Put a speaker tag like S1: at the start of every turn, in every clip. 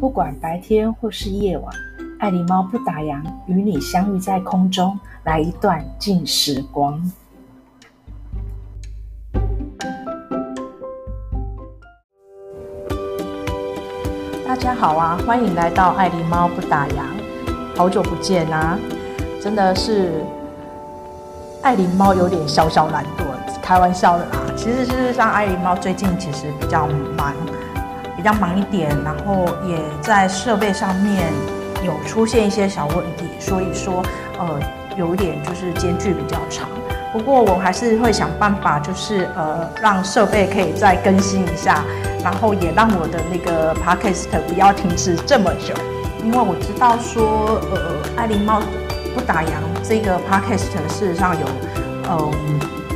S1: 不管白天或是夜晚，爱狸猫不打烊，与你相遇在空中，来一段静时光。大家好啊，欢迎来到爱狸猫不打烊，好久不见啊！真的是爱狸猫有点小小懒惰，开玩笑的啦。其实事实上，爱狸猫最近其实比较忙，较忙一点，然后也在设备上面有出现一些小问题，所以说呃有一点就是间距比较长。不过我还是会想办法，就是呃让设备可以再更新一下，然后也让我的那个 podcast 不要停止这么久，因为我知道说呃爱狸猫不打烊这个 podcast 事实上有嗯。呃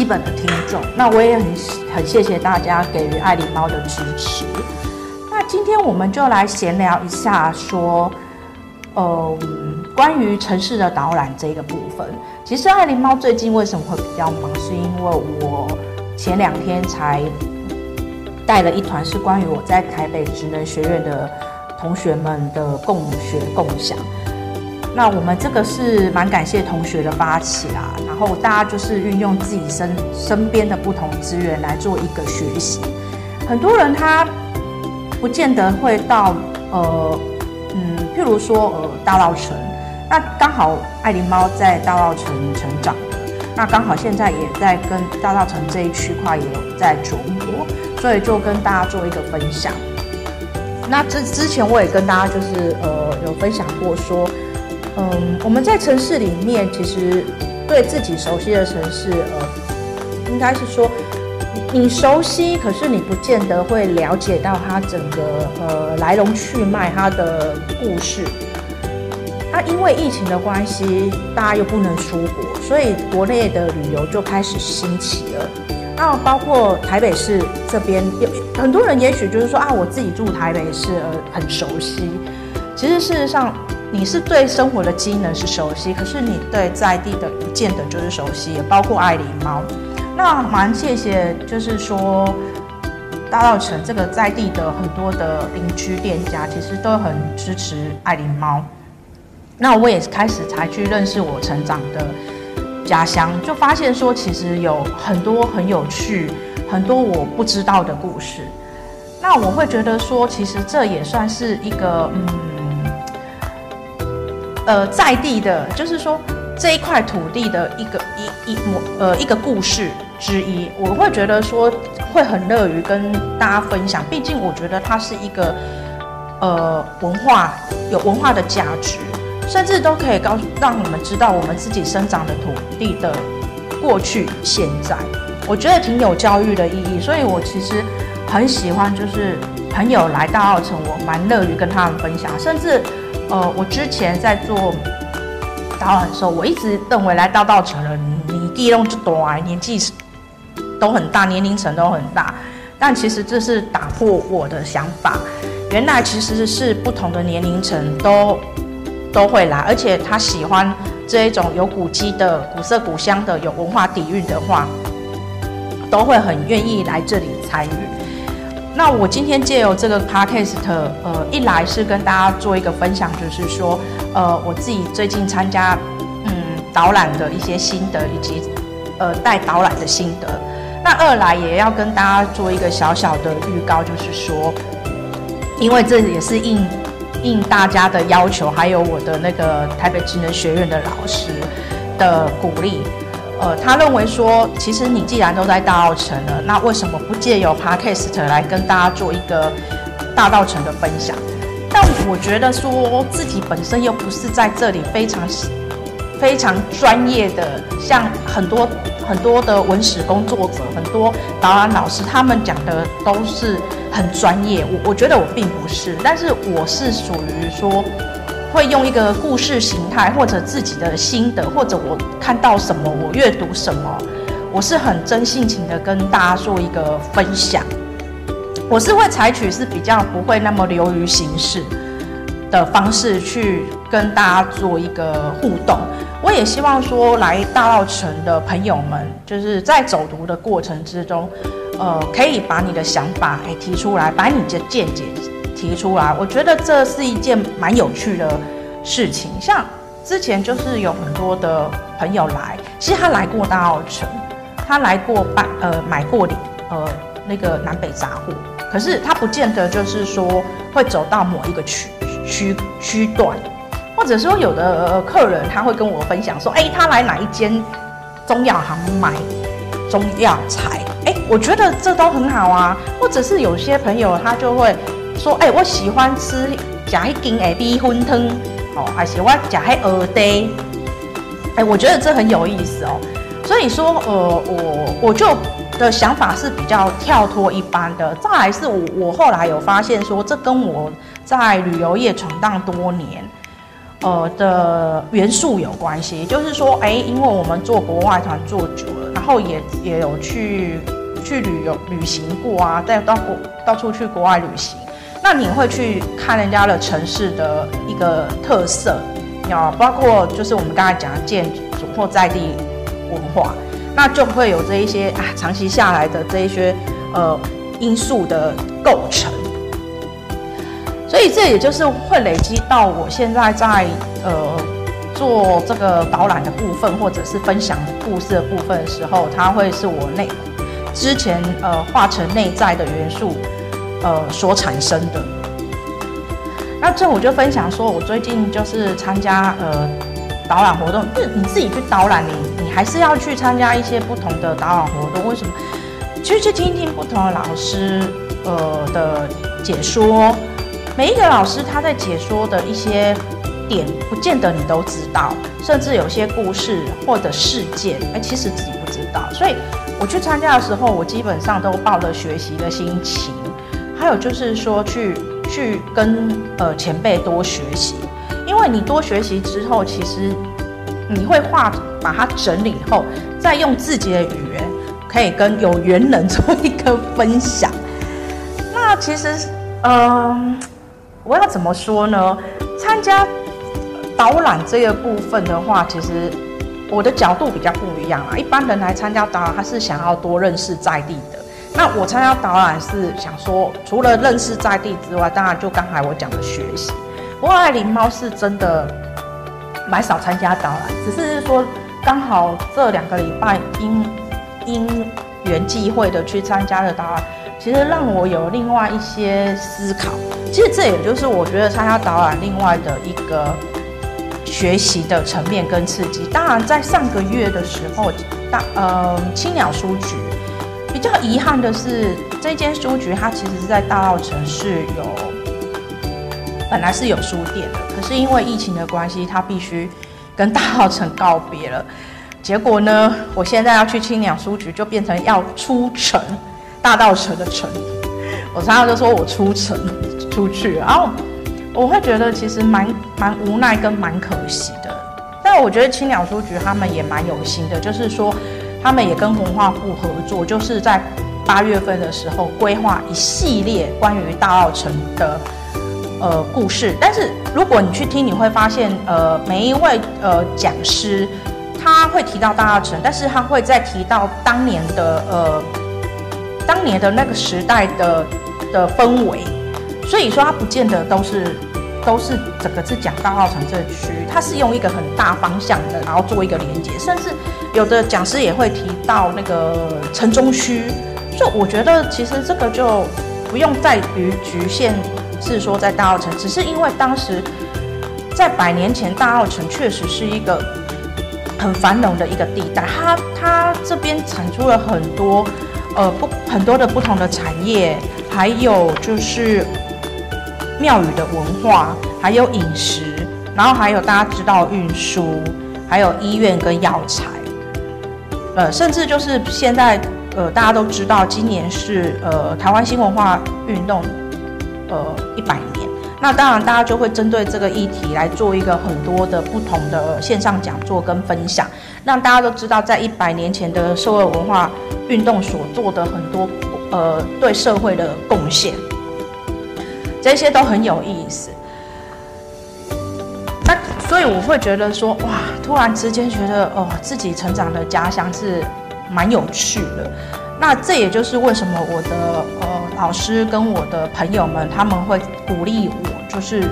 S1: 基本的听众，那我也很很谢谢大家给予爱狸猫的支持。那今天我们就来闲聊一下，说，呃，关于城市的导览这个部分。其实爱狸猫最近为什么会比较忙，是因为我前两天才带了一团是关于我在台北职能学院的同学们的共学共享。那我们这个是蛮感谢同学的发起啦，然后大家就是运用自己身身边的不同资源来做一个学习。很多人他不见得会到呃嗯，譬如说呃大稻埕，那刚好爱狸猫在大稻埕成长，那刚好现在也在跟大稻埕这一区块也有在琢磨，所以就跟大家做一个分享。那之之前我也跟大家就是呃有分享过说。嗯，我们在城市里面，其实对自己熟悉的城市，呃，应该是说你熟悉，可是你不见得会了解到它整个呃来龙去脉，它的故事。啊，因为疫情的关系，大家又不能出国，所以国内的旅游就开始兴起了。那包括台北市这边，有很多人也许就是说啊，我自己住台北市，呃，很熟悉。其实事实上。你是对生活的机能是熟悉，可是你对在地的不见得就是熟悉，也包括爱狸猫。那蛮谢谢，就是说大稻埕这个在地的很多的邻居店家，其实都很支持爱狸猫。那我也开始才去认识我成长的家乡，就发现说其实有很多很有趣、很多我不知道的故事。那我会觉得说，其实这也算是一个嗯。呃，在地的，就是说这一块土地的一个一一模呃一个故事之一，我会觉得说会很乐于跟大家分享。毕竟我觉得它是一个呃文化，有文化的价值，甚至都可以告诉让你们知道我们自己生长的土地的过去现在。我觉得挺有教育的意义，所以我其实很喜欢，就是朋友来大澳城，我蛮乐于跟他们分享，甚至。呃，我之前在做导览的时候，我一直认为来大稻埕的你地都短，年纪都很大，年龄层都很大。但其实这是打破我的想法，原来其实是不同的年龄层都都会来，而且他喜欢这一种有古迹的、古色古香的、有文化底蕴的话，都会很愿意来这里参与。那我今天借由这个 podcast，呃，一来是跟大家做一个分享，就是说，呃，我自己最近参加，嗯，导览的一些心得，以及，呃，带导览的心得。那二来也要跟大家做一个小小的预告，就是说，因为这也是应应大家的要求，还有我的那个台北职能学院的老师的鼓励。呃，他认为说，其实你既然都在大澳城了，那为什么不借由 Podcast 来跟大家做一个大稻埕的分享？但我觉得说自己本身又不是在这里非常非常专业的，像很多很多的文史工作者，很多导览老师，他们讲的都是很专业。我我觉得我并不是，但是我是属于说。会用一个故事形态，或者自己的心得，或者我看到什么，我阅读什么，我是很真性情的跟大家做一个分享。我是会采取是比较不会那么流于形式的方式去跟大家做一个互动。我也希望说，来大稻埕的朋友们，就是在走读的过程之中，呃，可以把你的想法提出来，把你的见解。提出来，我觉得这是一件蛮有趣的事情。像之前就是有很多的朋友来，其实他来过大澳城，他来过办呃买过礼呃那个南北杂货，可是他不见得就是说会走到某一个区区区段，或者说有的客人他会跟我分享说，哎，他来哪一间中药行买中药材，哎，我觉得这都很好啊。或者是有些朋友他就会说，哎，我喜欢吃假一斤诶米粉汤，哦，还是我假黑鹅呆，哎，我觉得这很有意思哦。所以说，呃，我我就的想法是比较跳脱一般的。再来是我我后来有发现说，这跟我在旅游业闯荡多年，呃的元素有关系。就是说，哎，因为我们做国外团做久了，然后也也有去。去旅游旅行过啊，再到国到处去国外旅行，那你会去看人家的城市的一个特色，啊，包括就是我们刚才讲的建筑或在地文化，那就会有这一些啊，长期下来的这一些呃因素的构成，所以这也就是会累积到我现在在呃做这个导览的部分，或者是分享故事的部分的时候，它会是我内。之前呃化成内在的元素，呃所产生的。那这我就分享说，我最近就是参加呃导览活动，就是你自己去导览，你你还是要去参加一些不同的导览活动。为什么？其实去听听不同的老师呃的解说，每一个老师他在解说的一些点，不见得你都知道，甚至有些故事或者事件，哎，其实自己不知道，所以。我去参加的时候，我基本上都抱着学习的心情，还有就是说去去跟呃前辈多学习，因为你多学习之后，其实你会画把它整理后，再用自己的语言可以跟有缘人做一个分享。那其实，嗯、我要怎么说呢？参加导览这个部分的话，其实。我的角度比较不一样啊，一般人来参加导览，他是想要多认识在地的。那我参加导览是想说，除了认识在地之外，当然就刚才我讲的学习。不过爱琳猫是真的蛮少参加导览，只是说刚好这两个礼拜因因缘际会的去参加了导览，其实让我有另外一些思考。其实这也就是我觉得参加导览另外的一个。学习的层面跟刺激，当然在上个月的时候，大呃青鸟书局比较遗憾的是，这间书局它其实是在大稻城是有本来是有书店的，可是因为疫情的关系，它必须跟大稻城告别了。结果呢，我现在要去青鸟书局，就变成要出城，大稻城的城，我常常就说我出城出去，然后。我会觉得其实蛮蛮无奈跟蛮可惜的，但我觉得青鸟书局他们也蛮有心的，就是说他们也跟文化部合作，就是在八月份的时候规划一系列关于大稻埕的呃故事。但是如果你去听，你会发现呃每一位呃讲师他会提到大稻埕，但是他会再提到当年的呃当年的那个时代的的氛围。所以说，他不见得都是都是整个是讲大稻埕这区，它是用一个很大方向的，然后做一个连接，甚至有的讲师也会提到那个城中区。就我觉得，其实这个就不用在于局限是说在大澳城，只是因为当时在百年前，大澳城确实是一个很繁荣的一个地带，它它这边产出了很多呃不很多的不同的产业，还有就是。庙宇的文化，还有饮食，然后还有大家知道运输，还有医院跟药材，呃，甚至就是现在，呃，大家都知道，今年是呃台湾新文化运动，呃一百年。那当然，大家就会针对这个议题来做一个很多的不同的线上讲座跟分享，让大家都知道，在一百年前的社会文化运动所做的很多呃对社会的贡献。这些都很有意思，所以我会觉得说，哇，突然之间觉得哦，自己成长的家乡是蛮有趣的。那这也就是为什么我的呃老师跟我的朋友们，他们会鼓励我，就是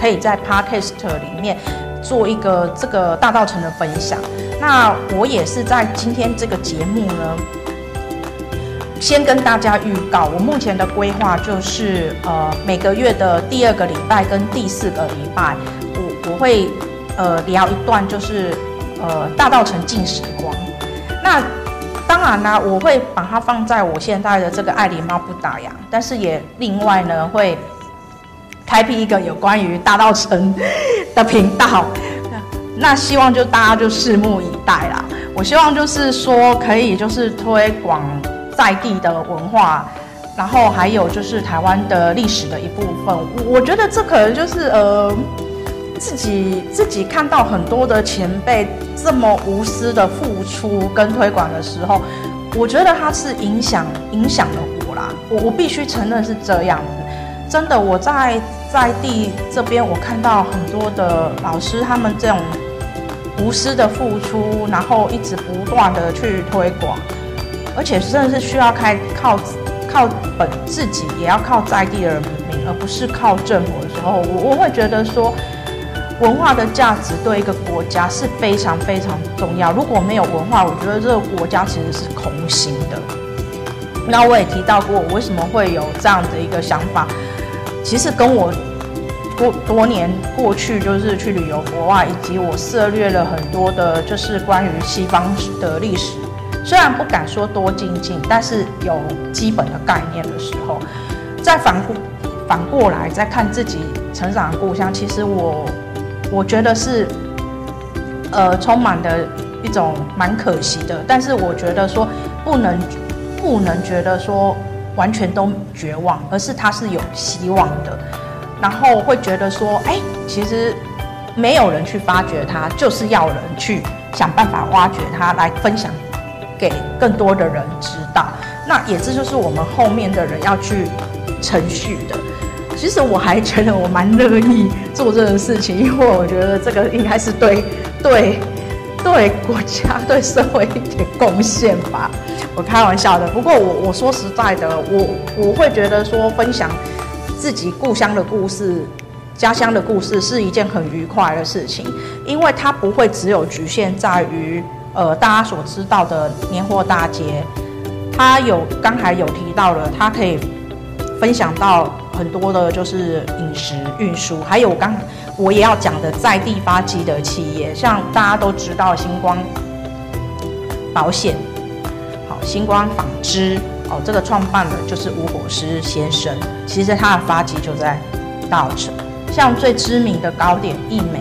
S1: 可以在 Podcast 里面做一个这个大稻城的分享。那我也是在今天这个节目呢，先跟大家预告，我目前的规划就是，呃，每个月的第二个礼拜跟第四个礼拜，会呃聊一段，就是呃大稻埕静时光。那当然啦，我会把它放在我现在的这个爱狸猫不打烊，但是也另外呢会开辟一个有关于大道城的频道。那希望就大家就拭目以待啦。我希望就是说可以就是推广在地的文化，然后还有就是台湾的历史的一部分。我觉得这可能就是呃自己自己看到很多的前辈这么无私的付出跟推广的时候，我觉得他是影响影响了我啦。我我必须承认是这样子，真的我在在地这边我看到很多的老师他们这种。无私的付出，然后一直不断的去推广，而且真的是需要开靠靠本自己，也要靠在地的人民，而不是靠政府的时候，我我会觉得说，文化的价值对一个国家是非常非常重要。如果没有文化，我觉得这个国家其实是空心的。那我也提到过，我为什么会有这样的一个想法，其实跟我。多多年过去，就是去旅游国外，以及我涉猎了很多的，就是关于西方的历史。虽然不敢说多精进，但是有基本的概念的时候，再反过反过来再看自己成长的故乡，其实我我觉得是呃充满的一种蛮可惜的。但是我觉得说不能不能觉得说完全都绝望，而是它是有希望的。然后会觉得说，哎，其实没有人去发掘它，就是要人去想办法挖掘它，来分享给更多的人知道。那也这就是我们后面的人要去承续的。其实我还觉得我蛮乐意做这个事情，因为我觉得这个应该是对对对国家、对社会一点贡献吧。我开玩笑的，不过我我说实在的，我我会觉得说分享。自己故乡的故事，家乡的故事是一件很愉快的事情，因为它不会只有局限在于呃大家所知道的年货大街，它有刚才有提到了，它可以分享到很多的就是饮食运输，还有我刚我也要讲的在地发迹的企业，像大家都知道星光保险，好，星光纺织。哦，这个创办的就是吴国师先生，其实他的发迹就在大稻埕。像最知名的糕点一美，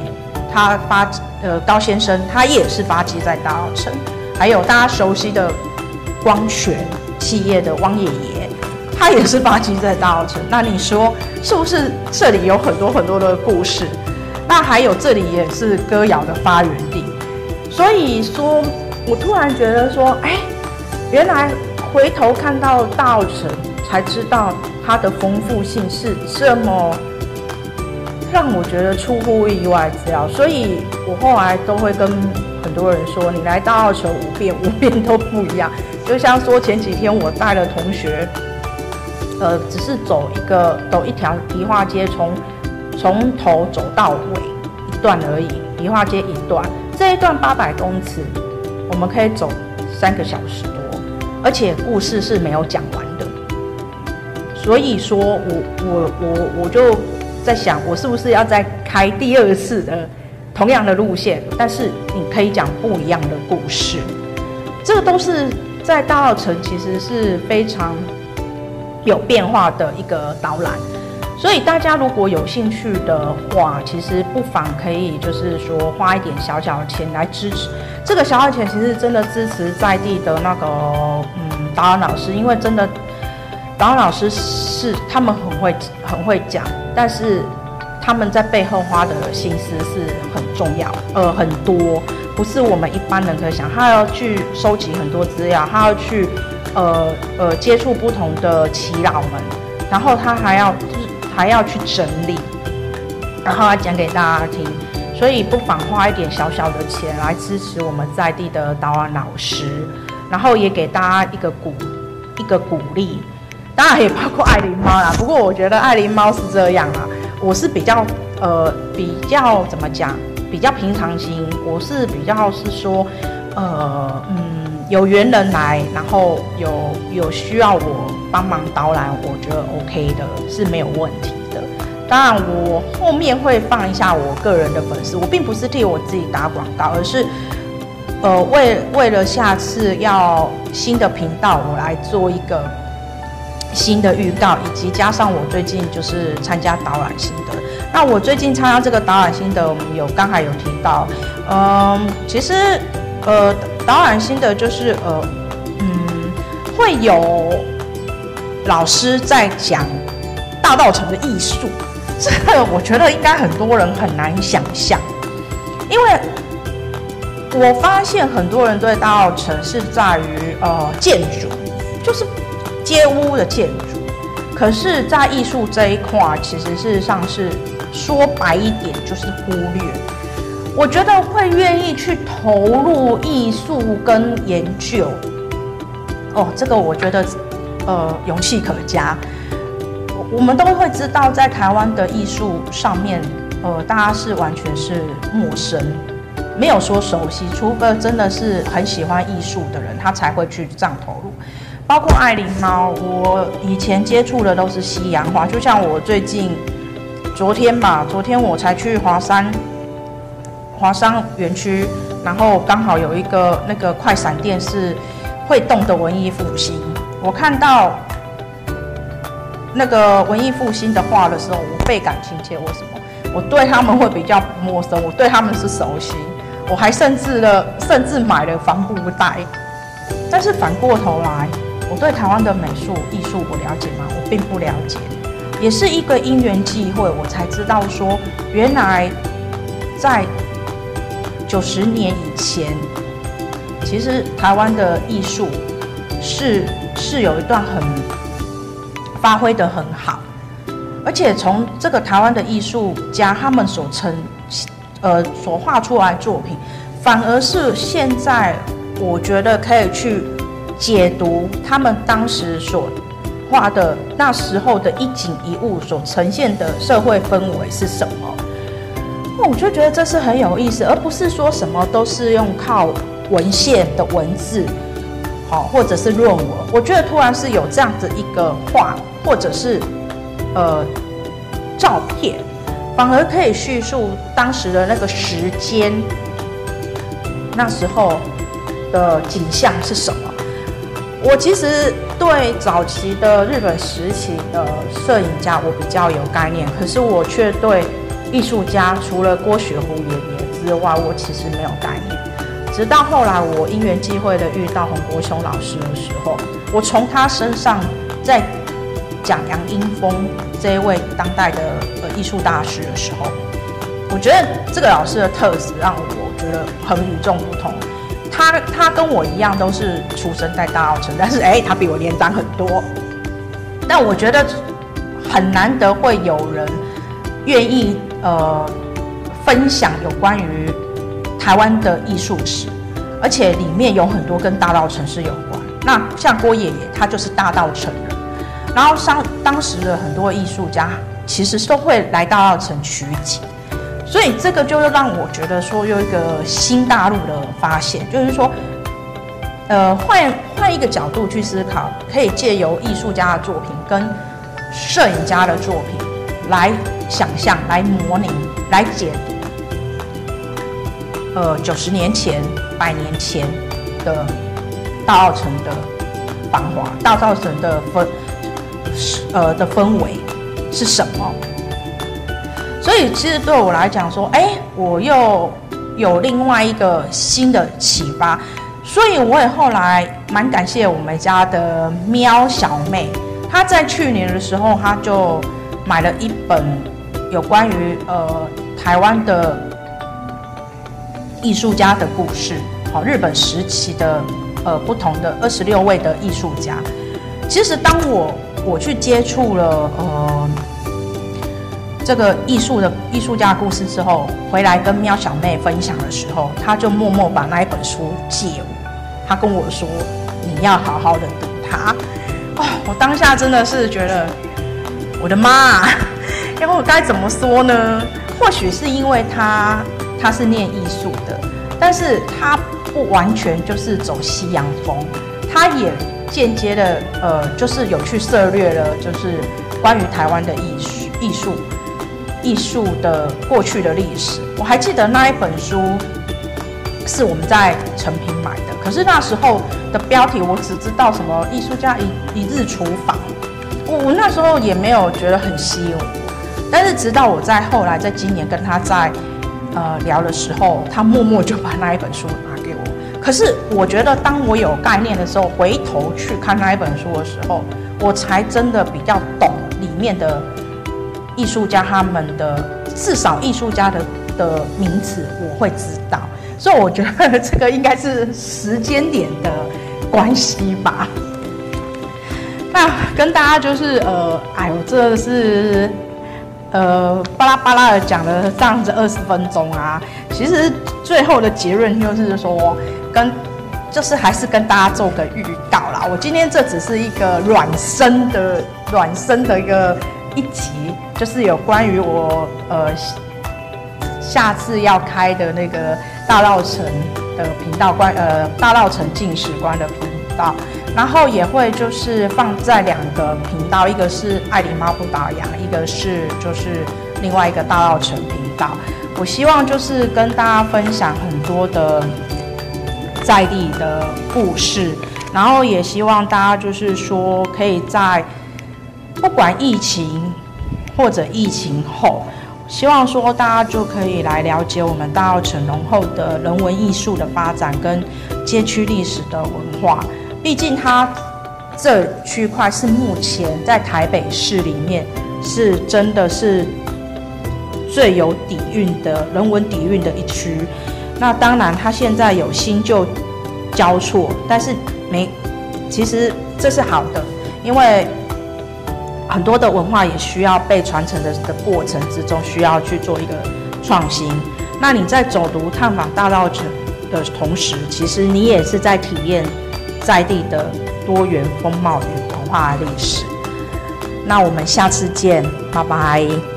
S1: 他发呃高先生，他也是发迹在大稻埕。还有大家熟悉的光学企业的汪爷爷，他也是发迹在大澳城。那你说是不是这里有很多很多的故事？那还有这里也是歌谣的发源地。所以说我突然觉得说，哎，原来。回头看到大澳城，才知道它的丰富性是这么让我觉得出乎意外之料。所以我后来都会跟很多人说：“你来大澳城五遍，五遍都不一样。”就像说前几天我带了同学，呃，只是走一个走一条迪化街，从从头走到尾一段而已。迪化街一段，这一段八百公尺，我们可以走三个小时多。而且故事是没有讲完的，所以说我我我我就在想，我是不是要再开第二次的同样的路线？但是你可以讲不一样的故事，这个都是在大稻城其实是非常有变化的一个导览。所以大家如果有兴趣的话，其实不妨可以就是说花一点小小的钱来支持。这个小小钱其实真的支持在地的那个嗯导演老师，因为真的导演老师是他们很会很会讲，但是他们在背后花的心思是很重要，呃很多，不是我们一般人可以想，他要去收集很多资料，他要去呃呃接触不同的耆老们，然后他还要就是。还要去整理，然后来讲给大家听，所以不妨花一点小小的钱来支持我们在地的导览老师，然后也给大家一个鼓一个鼓励。当然也包括爱琳猫啦。不过我觉得爱琳猫是这样啊，我是比较呃比较怎么讲，比较平常心。我是比较是说，呃嗯，有缘人来，然后有有需要我帮忙导览，我觉得 OK 的，是没有问题的。当然我后面会放一下我个人的粉丝，我并不是替我自己打广告，而是。呃，为为了下次要新的频道，我来做一个新的预告，以及加上我最近就是参加导览心得。那我最近参加这个导览心得，我们有刚才有提到，嗯、其实呃，导览心得就是呃，嗯，会有老师在讲大稻城的艺术，这个我觉得应该很多人很难想象，因为。我发现很多人对大稻城是在于呃建筑，就是街屋的建筑，可是，在艺术这一块，其实事实上是说白一点就是忽略。我觉得会愿意去投入艺术跟研究，哦，这个我觉得呃勇气可嘉。我们都会知道，在台湾的艺术上面，呃，大家是完全是陌生。没有说熟悉，除非真的是很喜欢艺术的人，他才会去这样投入。包括爱琳猫，我以前接触的都是西洋画，就像我最近昨天吧，昨天我才去华山华山园区，然后刚好有一个那个快闪店是会动的文艺复兴，我看到那个文艺复兴的画的时候，我倍感亲切。为什么？我对他们会比较陌生，我对他们是熟悉。我还甚至了，甚至买了帆布袋。但是反过头来，我对台湾的美术艺术我了解吗？我并不了解。也是一个因缘际会，我才知道说，原来在九十年以前，其实台湾的艺术是是有一段很发挥得很好，而且从这个台湾的艺术家他们所称。呃，所画出来作品，反而是现在我觉得可以去解读他们当时所画的那时候的一景一物所呈现的社会氛围是什么。那我就觉得这是很有意思，而不是说什么都是用靠文献的文字，好，或者是论文。我觉得突然是有这样子一个画，或者是呃照片。反而可以叙述当时的那个时间，那时候的景象是什么？我其实对早期的日本时期的摄影家我比较有概念，可是我却对艺术家除了郭雪湖爷爷之外，我其实没有概念。直到后来我因缘际会的遇到洪国雄老师的时候，我从他身上在讲杨英风这一位当代的呃艺术大师的时候，我觉得这个老师的特质让我觉得很与众不同。他他跟我一样都是出生在大稻城，但是哎，他比我年长很多。但我觉得很难得会有人愿意呃分享有关于台湾的艺术史，而且里面有很多跟大稻埕市有关。那像郭爷爷，他就是大稻城人。然后当当时的很多艺术家其实都会来大稻城取景，所以这个就是让我觉得说有一个新大陆的发现，就是说，呃，换换一个角度去思考，可以借由艺术家的作品跟摄影家的作品来想象、来模拟、来解读，呃，九十年前、百年前的大稻埕的繁华，大稻埕的氛。呃的氛围是什么？所以其实对我来讲说，哎，我又有另外一个新的启发。所以我也后来蛮感谢我们家的喵小妹，她在去年的时候，她就买了一本有关于呃台湾的艺术家的故事，好，日本时期的呃不同的二十六位的艺术家。其实当我我去接触了呃这个艺术的艺术家故事之后，回来跟喵小妹分享的时候，她就默默把那一本书借我。她跟我说：“你要好好的读它。”哦，我当下真的是觉得，我的妈啊，因为我该怎么说呢？或许是因为他他是念艺术的，但是他不完全就是走西洋风，他也间接的呃，就是有去涉猎了，就是关于台湾的艺术艺术艺术的过去的历史。我还记得那一本书是我们在诚品买的，可是那时候的标题我只知道什么艺术家一一日厨房，我我那时候也没有觉得很吸引我。但是直到我在后来在今年跟他在呃聊的时候，他默默就把那一本书拿给我。可是我觉得当我有概念的时候，回头去看那一本书的时候，我才真的比较懂里面的艺术家他们的至少艺术家的的名词我会知道。所以我觉得这个应该是时间点的关系吧。那跟大家就是呃，哎呦，这是。呃，巴拉巴拉的讲了这样子二十分钟啊，其实最后的结论就是说，跟就是还是跟大家做个预告啦。我今天这只是一个软身的软身的一个一集，就是有关于我呃下次要开的那个大稻城的频道关呃大稻埕进史观的频道。然后也会就是放在两个频道，一个是爱狸猫不打烊，一个是就是另外一个大稻城频道。我希望就是跟大家分享很多的在地的故事，然后也希望大家就是说可以在不管疫情或者疫情后，希望说大家就可以来了解我们大稻埕浓厚的人文艺术的发展跟街区历史的文化。毕竟它这区块是目前在台北市里面是真的是最有底蕴的人文底蕴的一区。那当然，它现在有新旧交错，但是没，其实这是好的，因为很多的文化也需要被传承的的过程之中，需要去做一个创新。那你在走读探访大稻埕的同时，其实你也是在体验。在地的多元风貌与文化历史，那我们下次见，拜拜。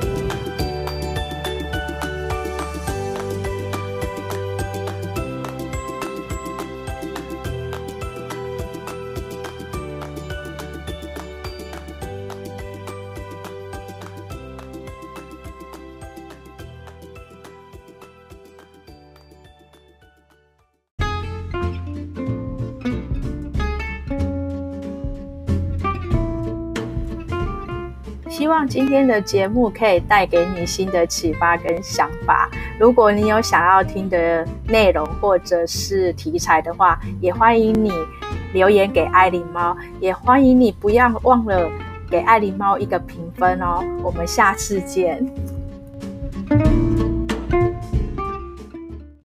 S2: 希望今天的节目可以带给你新的启发跟想法。如果你有想要听的内容或者是题材的话，也欢迎你留言给爱狸猫，也欢迎你不要忘了给爱狸猫一个评分哦。我们下次见。